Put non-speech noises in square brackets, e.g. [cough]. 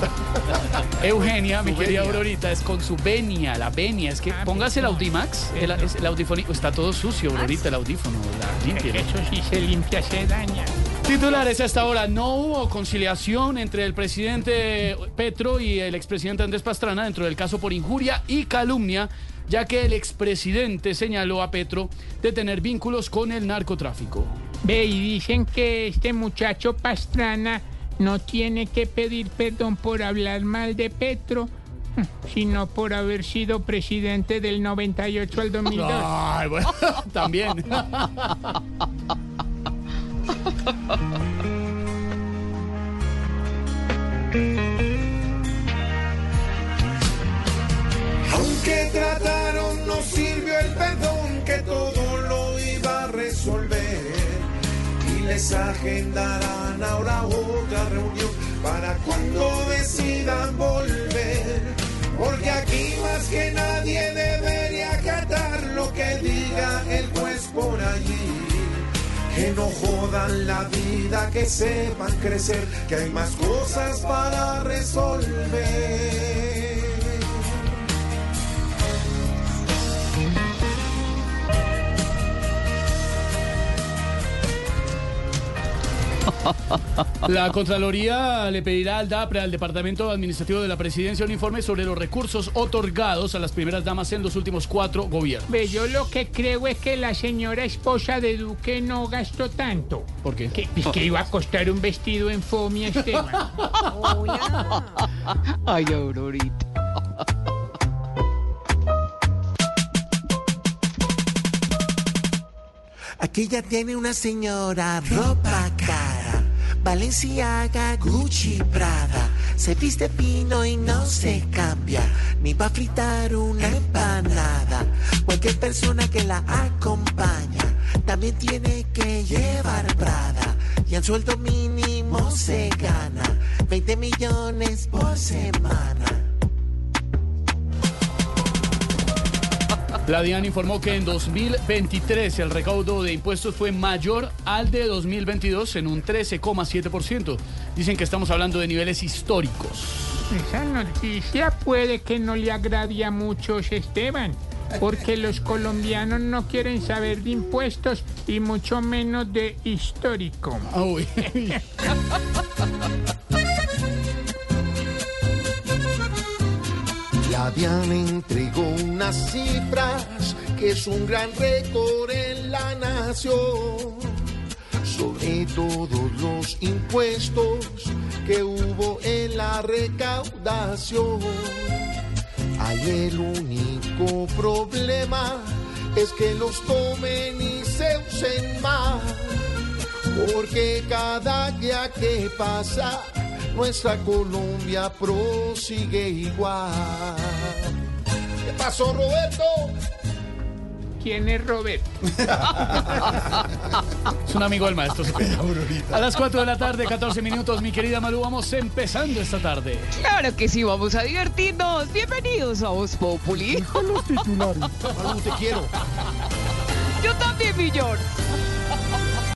[laughs] Eugenia, mi querida Aurorita, es con su venia, la venia. Es que póngase el Audimax, el, es- el audífono, está todo sucio, Aurorita, el audífono. La, límpielo. Eso sí se limpia, se daña. Titulares a esta hora. No hubo conciliación entre el presidente Petro y el expresidente Andrés Pastrana dentro del caso por injuria y calumnia, ya que el expresidente señaló a Petro de tener vínculos con el narcotráfico. Ve, y dicen que este muchacho Pastrana no tiene que pedir perdón por hablar mal de Petro, sino por haber sido presidente del 98 al 2002. Ay, bueno, [laughs] también. Aunque trataron, no les agendarán ahora otra reunión para cuando decidan volver. Porque aquí más que nadie debería acatar lo que diga el juez por allí. Que no jodan la vida, que sepan crecer, que hay más cosas para resolver. La Contraloría le pedirá al DAPRE, al Departamento Administrativo de la Presidencia, un informe sobre los recursos otorgados a las primeras damas en los últimos cuatro gobiernos. Ve, yo lo que creo es que la señora esposa de Duque no gastó tanto. ¿Por qué? Que, pues, que iba a costar un vestido en fomia, Esteban. Ay, Aurorita. Aquí ya tiene una señora ropa cara. Valenciaga, Gucci, Prada. Se viste pino y no se cambia. Ni va a fritar una empanada. Cualquier persona que la acompaña también tiene que llevar Prada. Y el sueldo mínimo se gana 20 millones por semana. La DIAN informó que en 2023 el recaudo de impuestos fue mayor al de 2022 en un 13,7%. Dicen que estamos hablando de niveles históricos. Esa noticia puede que no le agrade a muchos, Esteban, porque los colombianos no quieren saber de impuestos y mucho menos de histórico. Ah, [laughs] DIAN entregó unas cifras que es un gran récord en la nación sobre todos los impuestos que hubo en la recaudación. Hay el único problema es que los tomen y se usen más, porque cada día que pasa nuestra Colombia prosigue igual. ¿Qué pasó, Roberto? ¿Quién es Roberto? [laughs] Es un amigo del maestro. [laughs] A las 4 de la tarde, 14 minutos, mi querida Malu, vamos empezando esta tarde. Claro que sí, vamos a divertirnos. Bienvenidos a Voz Populi. Malu, te quiero. Yo también, mi George.